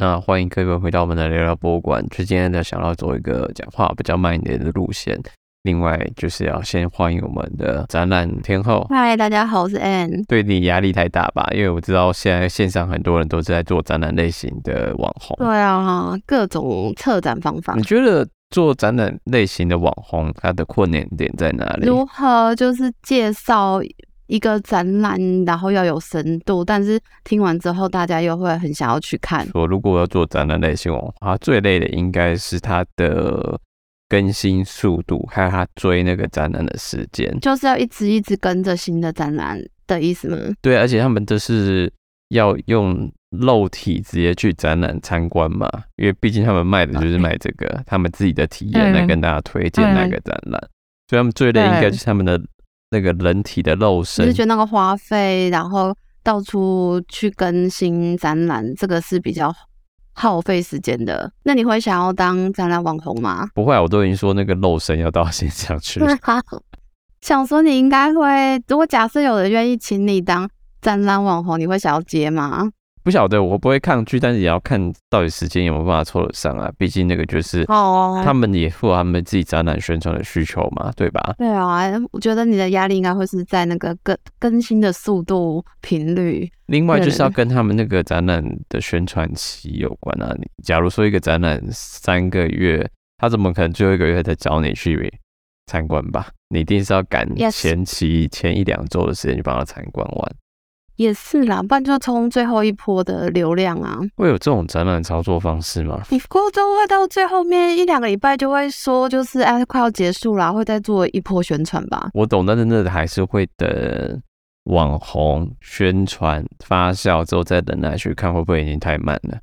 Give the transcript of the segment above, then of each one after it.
那欢迎各位回到我们的聊聊博物馆。就今天的想要做一个讲话比较慢一点的路线。另外就是要先欢迎我们的展览天后。嗨，大家好，我是 Ann。对你压力太大吧？因为我知道现在线上很多人都是在做展览类型的网红。对啊，各种策展方法。你觉得做展览类型的网红，它的困难点在哪里？如何就是介绍一个展览，然后要有深度，但是听完之后大家又会很想要去看。说如果要做展览类型网红，它最累的应该是它的。更新速度，还有他追那个展览的时间，就是要一直一直跟着新的展览的意思吗？对，而且他们都是要用肉体直接去展览参观嘛，因为毕竟他们卖的就是卖这个他们自己的体验来跟大家推荐那个展览，所以他们最累应该就是他们的那个人体的肉身，你是觉得那个花费，然后到处去更新展览，这个是比较。耗费时间的，那你会想要当展览网红吗？不会啊，我都已经说那个肉身要到现场去了。想说你应该会，如果假设有人愿意请你当展览网红，你会想要接吗？不晓得，我不会抗拒，但是也要看到底时间有没有办法凑得上啊。毕竟那个就是哦，他们也符合他们自己展览宣传的需求嘛，对吧？对啊，我觉得你的压力应该会是在那个更更新的速度频率。另外就是要跟他们那个展览的宣传期有关啊。你假如说一个展览三个月，他怎么可能最后一个月才找你去参观吧？你一定是要赶前期前一两周的时间去帮他参观完。也是啦，不然就冲最后一波的流量啊！会有这种展览操作方式吗？你过都会到最后面一两个礼拜就会说，就是哎，快要结束啦，会再做一波宣传吧。我懂，但是那还是会等网红宣传发酵之后再等来去看，会不会已经太慢了？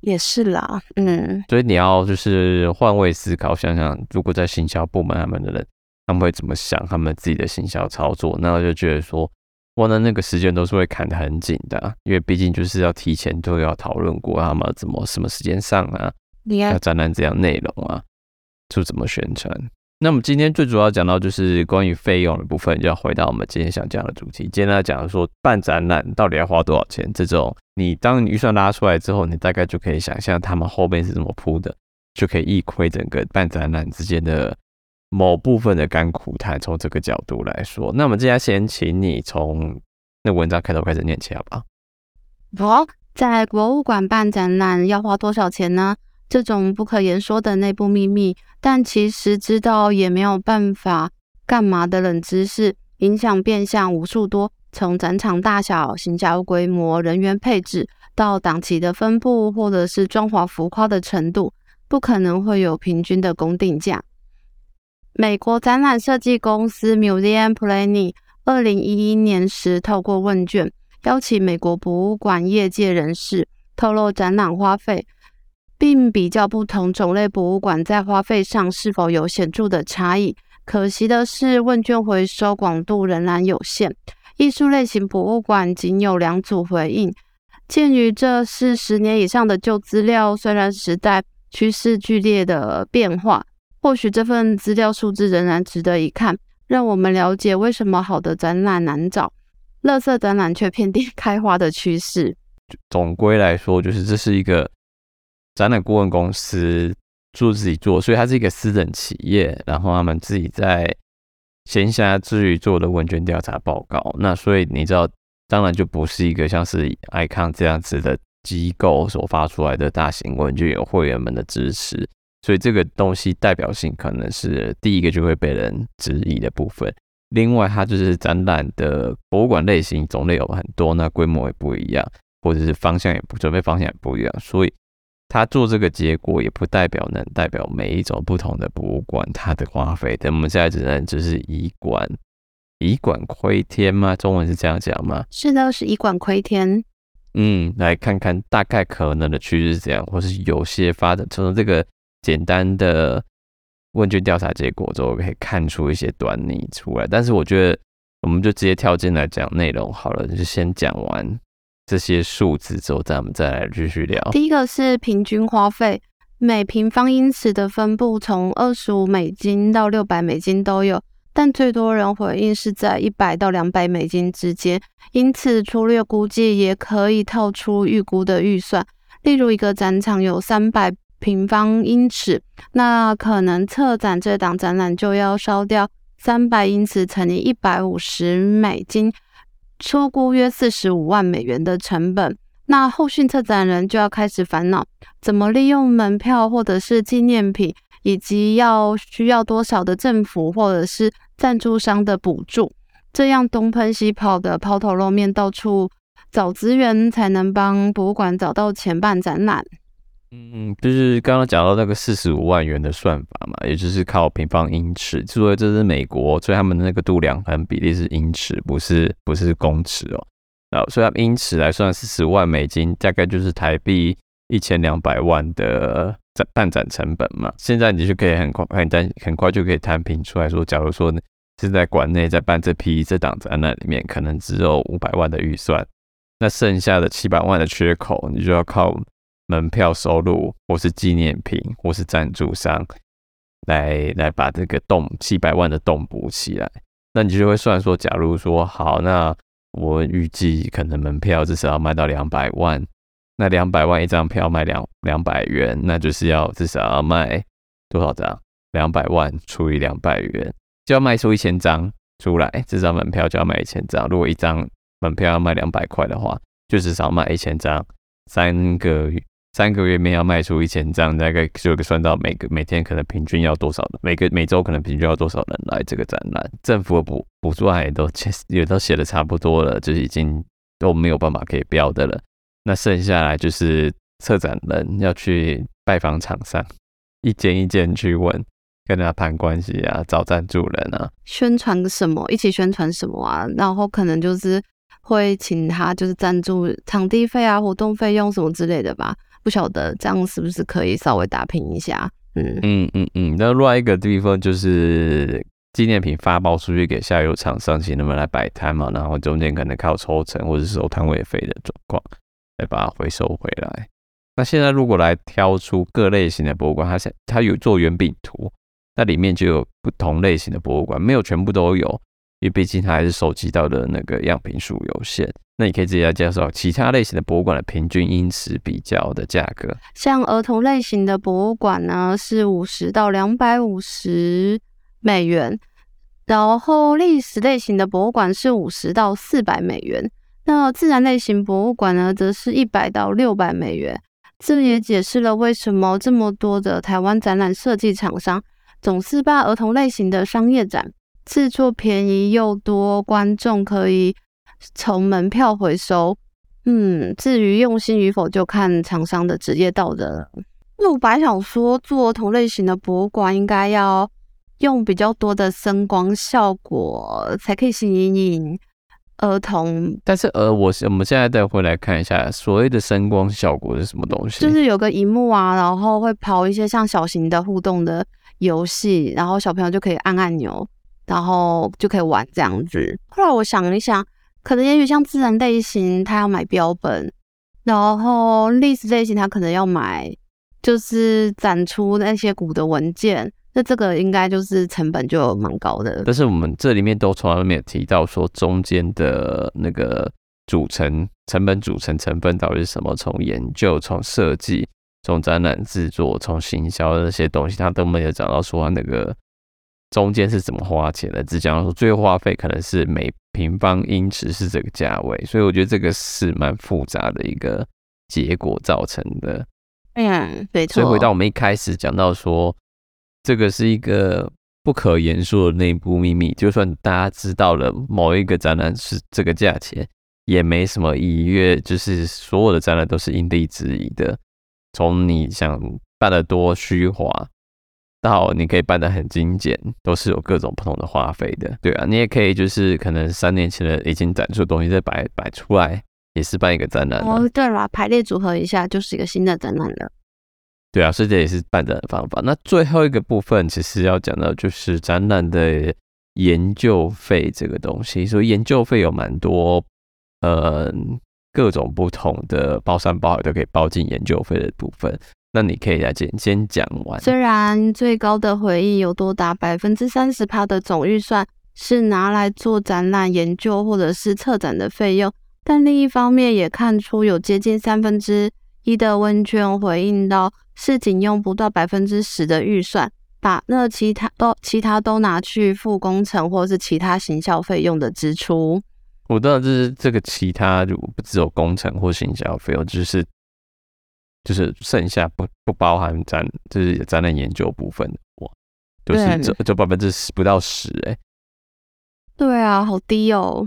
也是啦，嗯。所以你要就是换位思考，想想如果在行销部门他们的人，他们会怎么想他们自己的行销操作？那我就觉得说。我的那个时间都是会砍得很紧的，因为毕竟就是要提前都要讨论过他们怎么什么时间上啊，要展览怎样内容啊，就怎么宣传。那么今天最主要讲到就是关于费用的部分，就要回到我们今天想讲的主题。今天来讲说办展览到底要花多少钱？这种你当你预算拉出来之后，你大概就可以想象他们后面是怎么铺的，就可以一窥整个办展览之间的。某部分的甘苦谈，从这个角度来说，那我们接下来先请你从那文章开头开始念起，好不好？在博物馆办展览要花多少钱呢？这种不可言说的内部秘密，但其实知道也没有办法干嘛的冷知识，影响变相无数多。从展场大小、行销规模、人员配置到档期的分布，或者是装潢浮夸的程度，不可能会有平均的公定价。美国展览设计公司 Museum Planning 二零一一年时透过问卷邀请美国博物馆业界人士透露展览花费，并比较不同种类博物馆在花费上是否有显著的差异。可惜的是，问卷回收广度仍然有限，艺术类型博物馆仅有两组回应。鉴于这是十年以上的旧资料，虽然时代趋势剧烈的变化。或许这份资料数字仍然值得一看，让我们了解为什么好的展览难找，垃圾展览却遍地 开花的趋势。总归来说，就是这是一个展览顾问公司做自己做，所以它是一个私人企业，然后他们自己在闲暇之余做的问卷调查报告。那所以你知道，当然就不是一个像是 icon 这样子的机构所发出来的大型问卷，有会员们的支持。所以这个东西代表性可能是第一个就会被人质疑的部分。另外，它就是展览的博物馆类型种类有很多，那规模也不一样，或者是方向也不准备方向也不一样。所以，他做这个结果也不代表能代表每一种不同的博物馆它的花费。等我们现在只能只是以馆以馆窥天吗？中文是这样讲吗？是的，是以馆窥天。嗯，来看看大概可能的趋势是怎样，或是有些发展从这个。简单的问卷调查结果之后，可以看出一些端倪出来。但是我觉得，我们就直接跳进来讲内容好了，就先讲完这些数字之后，咱们再来继续聊。第一个是平均花费，每平方英尺的分布从二十五美金到六百美金都有，但最多人回应是在一百到两百美金之间。因此，粗略估计也可以套出预估的预算。例如一个展场有三百平方英尺，那可能策展这档展览就要烧掉三百英尺乘以一百五十美金，初估约四十五万美元的成本。那后续策展人就要开始烦恼，怎么利用门票或者是纪念品，以及要需要多少的政府或者是赞助商的补助，这样东奔西跑的抛头露面，到处找资源，才能帮博物馆找到钱办展览。嗯，就是刚刚讲到那个四十五万元的算法嘛，也就是靠平方英尺，所以这是美国，所以他们的那个度量衡比例是英尺，不是不是公尺哦。所以，因此来算四十万美金，大概就是台币一千两百万的展办展成本嘛。现在你就可以很快、很单、很快就可以摊平出来说，假如说是在馆内在办这批这档展览里面，可能只有五百万的预算，那剩下的七百万的缺口，你就要靠门票收入，或是纪念品，或是赞助商来来把这个洞七百万的洞补起来。那你就会算说，假如说好，那我预计可能门票至少要卖到两百万，那两百万一张票卖两两百元，那就是要至少要卖多少张？两百万除以两百元，就要卖出一千张出来，这张门票就要卖一千张。如果一张门票要卖两百块的话，就至少卖一千张，三个。三个月面要卖出一千张，大概就算到每个每天可能平均要多少人，每个每周可能平均要多少人来这个展览。政府的补补助案也都也都写的差不多了，就是已经都没有办法可以标的了。那剩下来就是策展人要去拜访厂商，一间一间去问，跟他谈关系啊，找赞助人啊，宣传什么，一起宣传什么啊，然后可能就是会请他就是赞助场地费啊、活动费用什么之类的吧。不晓得这样是不是可以稍微打平一下？嗯嗯嗯嗯。那另外一个地方就是纪念品发包出去给下游厂商，请他们来摆摊嘛，然后中间可能靠抽成或者是收摊位费的状况来把它回收回来。那现在如果来挑出各类型的博物馆，它它有做圆饼图，那里面就有不同类型的博物馆，没有全部都有，因为毕竟它还是收集到的那个样品数有限。那你可以直接来介绍其他类型的博物馆的平均英尺比较的价格。像儿童类型的博物馆呢，是五十到两百五十美元，然后历史类型的博物馆是五十到四百美元。那自然类型博物馆呢，则是一百到六百美元。这也解释了为什么这么多的台湾展览设计厂商总是把儿童类型的商业展制作便宜又多观众可以。从门票回收，嗯，至于用心与否，就看厂商的职业道德了。那我本来想说，做同类型的博物馆，应该要用比较多的声光效果，才可以吸引儿童。但是，呃，我我们现在再回来看一下，所谓的声光效果是什么东西？就是有个荧幕啊，然后会跑一些像小型的互动的游戏，然后小朋友就可以按按钮，然后就可以玩这样子。后来我想一想。可能也许像自然类型，他要买标本，然后历史类型他可能要买，就是展出那些古的文件，那这个应该就是成本就蛮高的。但是我们这里面都从来没有提到说中间的那个组成成本组成成分到底是什么，从研究、从设计、从展览制作、从行销的那些东西，他都没有讲到说那个中间是怎么花钱的，只讲到说最后花费可能是每。平方英尺是这个价位，所以我觉得这个是蛮复杂的一个结果造成的。嗯，没错。所以回到我们一开始讲到说，这个是一个不可言说的内部秘密，就算大家知道了某一个展览是这个价钱，也没什么意义，因为就是所有的展览都是因地制宜的，从你想办的多虚华。到你可以办得很精简，都是有各种不同的花费的，对啊，你也可以就是可能三年前的已经展出的东西再摆摆出来，也是办一个展览。哦，对了，排列组合一下就是一个新的展览了。对啊，所以这也是办展的方法。那最后一个部分其实要讲到就是展览的研究费这个东西，所以研究费有蛮多，呃，各种不同的包山包海都可以包进研究费的部分。那你可以来先先讲完。虽然最高的回忆有多达百分之三十趴的总预算是拿来做展览研究或者是策展的费用，但另一方面也看出有接近三分之一的问卷回应到，是仅用不到百分之十的预算，把那其他都其他都拿去付工程或是其他行销费用的支出。我当然，就是这个其他就不只有工程或行销费用，就是就是剩下不不包含展就是展览研究部分的哇，就是这就百分之十不到十哎、欸。对啊，好低哦。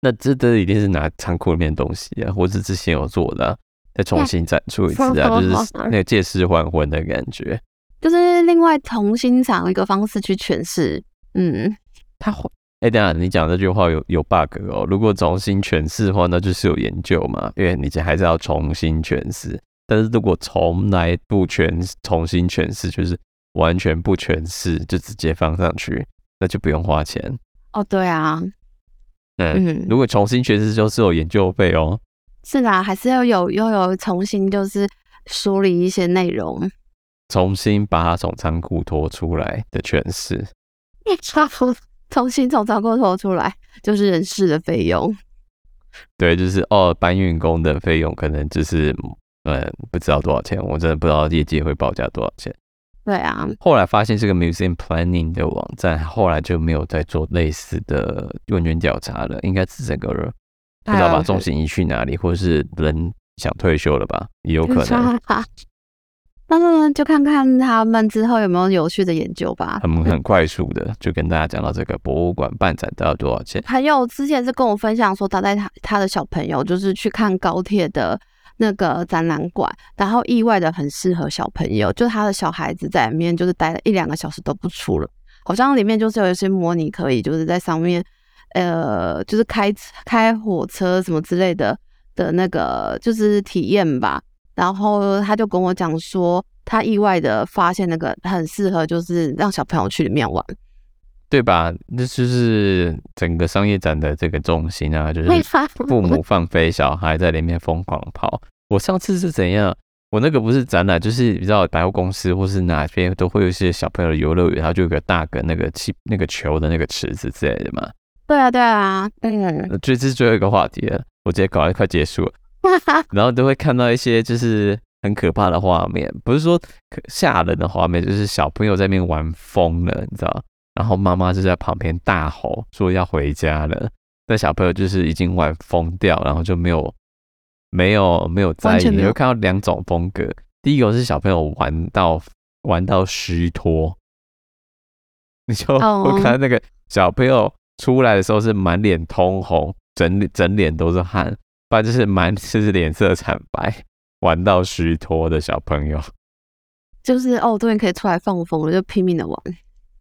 那这这一定是拿仓库里面的东西啊，或是之前有做的、啊，再重新展出一次啊，就是那个借尸还魂的感觉，就是另外重新找一个方式去诠释。嗯，他哎，等下你讲这句话有有 bug 哦。如果重新诠释的话，那就是有研究嘛，因为你这还是要重新诠释。但是如果从来不全重新诠释，就是完全不诠释，就直接放上去，那就不用花钱。哦，对啊，嗯，嗯，如果重新诠释就是有研究费哦。是啦，还是要有又有重新就是梳理一些内容，重新把它从仓库拖出来的诠释。重新从仓库拖出来就是人事的费用。对，就是哦，搬运工的费用可能就是嗯，不知道多少钱，我真的不知道业界会报价多少钱。对啊，后来发现这个 Museum Planning 的网站后来就没有再做类似的问卷调查了，应该是整个人不知道把重心移去哪里，或者是人想退休了吧，也有可能。那么就看看他们之后有没有有趣的研究吧。很很快速的就跟大家讲到这个博物馆办展都要多少钱。朋友之前是跟我分享说，他带他他的小朋友就是去看高铁的。那个展览馆，然后意外的很适合小朋友，就他的小孩子在里面就是待了一两个小时都不出了，好像里面就是有一些模拟可以就是在上面，呃，就是开开火车什么之类的的那个就是体验吧。然后他就跟我讲说，他意外的发现那个很适合就是让小朋友去里面玩，对吧？那就是整个商业展的这个重心啊，就是父母放飞小孩在里面疯狂跑。我上次是怎样？我那个不是展览，就是你知道百货公司或是哪边都会有一些小朋友的游乐园，然后就有个大个那个气那个球的那个池子之类的嘛。对啊，对啊，嗯。这是最后一个话题了，我直接搞得快结束了。然后都会看到一些就是很可怕的画面，不是说可吓人的画面，就是小朋友在那边玩疯了，你知道？然后妈妈就在旁边大吼说要回家了，那小朋友就是已经玩疯掉，然后就没有。没有没有在意，你会看到两种风格。第一个是小朋友玩到玩到虚脱，你就我看那个小朋友出来的时候是满脸通红，整整脸都是汗，不然就是满就是脸色惨白，玩到虚脱的小朋友，就是哦，终于可以出来放风了，就拼命的玩，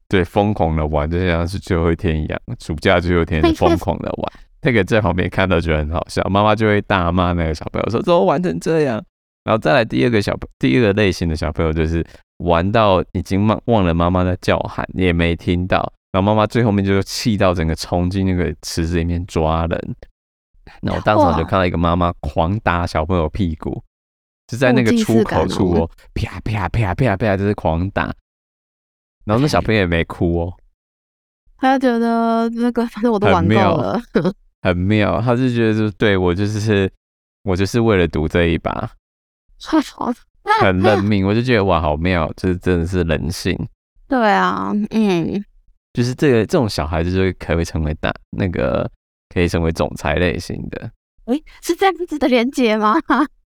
对，疯狂的玩，就像是最后一天一样，暑假最后一天疯狂的玩。那个在旁边看到觉得很好笑，妈妈就会大骂那个小朋友说：“怎么玩成这样？”然后再来第二个小第二个类型的小朋友就是玩到已经忘忘了妈妈在叫喊，也没听到，然后妈妈最后面就气到整个冲进那个池子里面抓人。那我当场就看到一个妈妈狂打小朋友屁股，就在那个出口处哦，啪啪啪啪啪，就是狂打。然后那小朋友也没哭哦，他觉得那个反正我都玩够了。很妙，他就觉得就对我就是我就是为了赌这一把，很认命。我就觉得哇，好妙，就是真的是人性。对啊，嗯，就是这个这种小孩子就可以成为大那个可以成为总裁类型的。诶，是这样子的连接吗？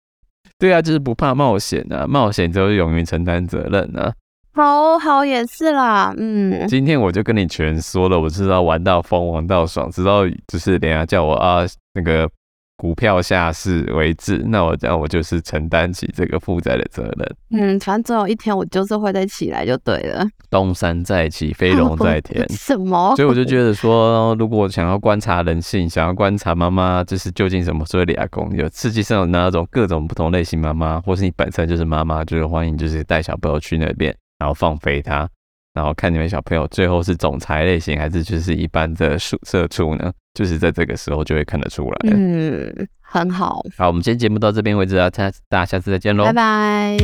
对啊，就是不怕冒险啊，冒险就勇于承担责任啊。好好也是啦，嗯，今天我就跟你全说了，我知道玩到疯，玩到爽，直到就是等下叫我啊那个股票下市为止，那我这样我就是承担起这个负债的责任。嗯，反正总有一天我就是会再起来就对了。东山再起，飞龙在 天。什么？所以我就觉得说，如果想要观察人性，想要观察妈妈，就是究竟什么所谓的阿公，有世界上有哪种各种不同类型妈妈，或是你本身就是妈妈，就是欢迎就是带小朋友去那边。然后放飞他，然后看你们小朋友最后是总裁类型，还是就是一般的宿舍处呢？就是在这个时候就会看得出来。嗯，很好。好，我们今天节目到这边为止啊，大家下次再见喽，拜拜。